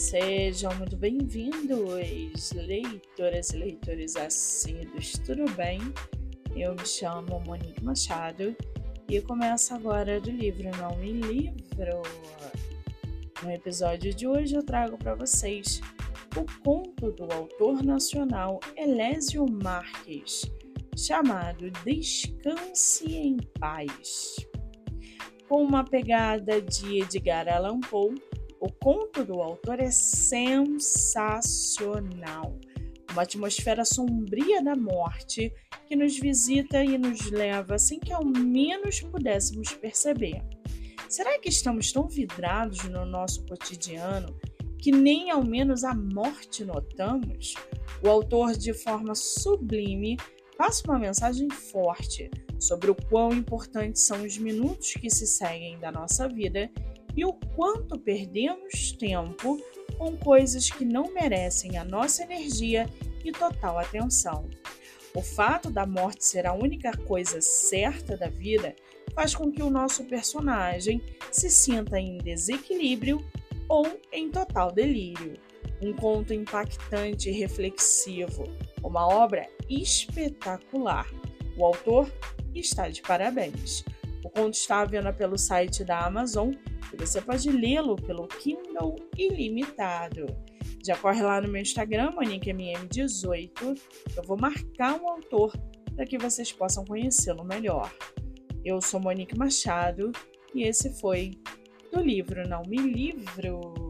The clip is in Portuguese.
Sejam muito bem-vindos, leitoras e leitores assíduos, tudo bem? Eu me chamo Monique Machado e começo agora do livro Não Me Livro. No episódio de hoje eu trago para vocês o conto do autor nacional Elésio Marques, chamado Descanse em Paz. Com uma pegada de Edgar Allan Poe, o conto do autor é sensacional. Uma atmosfera sombria da morte que nos visita e nos leva sem que ao menos pudéssemos perceber. Será que estamos tão vidrados no nosso cotidiano que nem ao menos a morte notamos? O autor, de forma sublime, passa uma mensagem forte sobre o quão importantes são os minutos que se seguem da nossa vida e o quanto perdemos tempo com coisas que não merecem a nossa energia e total atenção. O fato da morte ser a única coisa certa da vida faz com que o nosso personagem se sinta em desequilíbrio ou em total delírio. Um conto impactante e reflexivo, uma obra espetacular. O autor está de parabéns. O conto está à venda pelo site da Amazon e você pode lê-lo pelo Kindle Ilimitado. Já corre lá no meu Instagram, MoniqueMM18. Eu vou marcar um autor para que vocês possam conhecê-lo melhor. Eu sou Monique Machado e esse foi do livro Não Me Livro.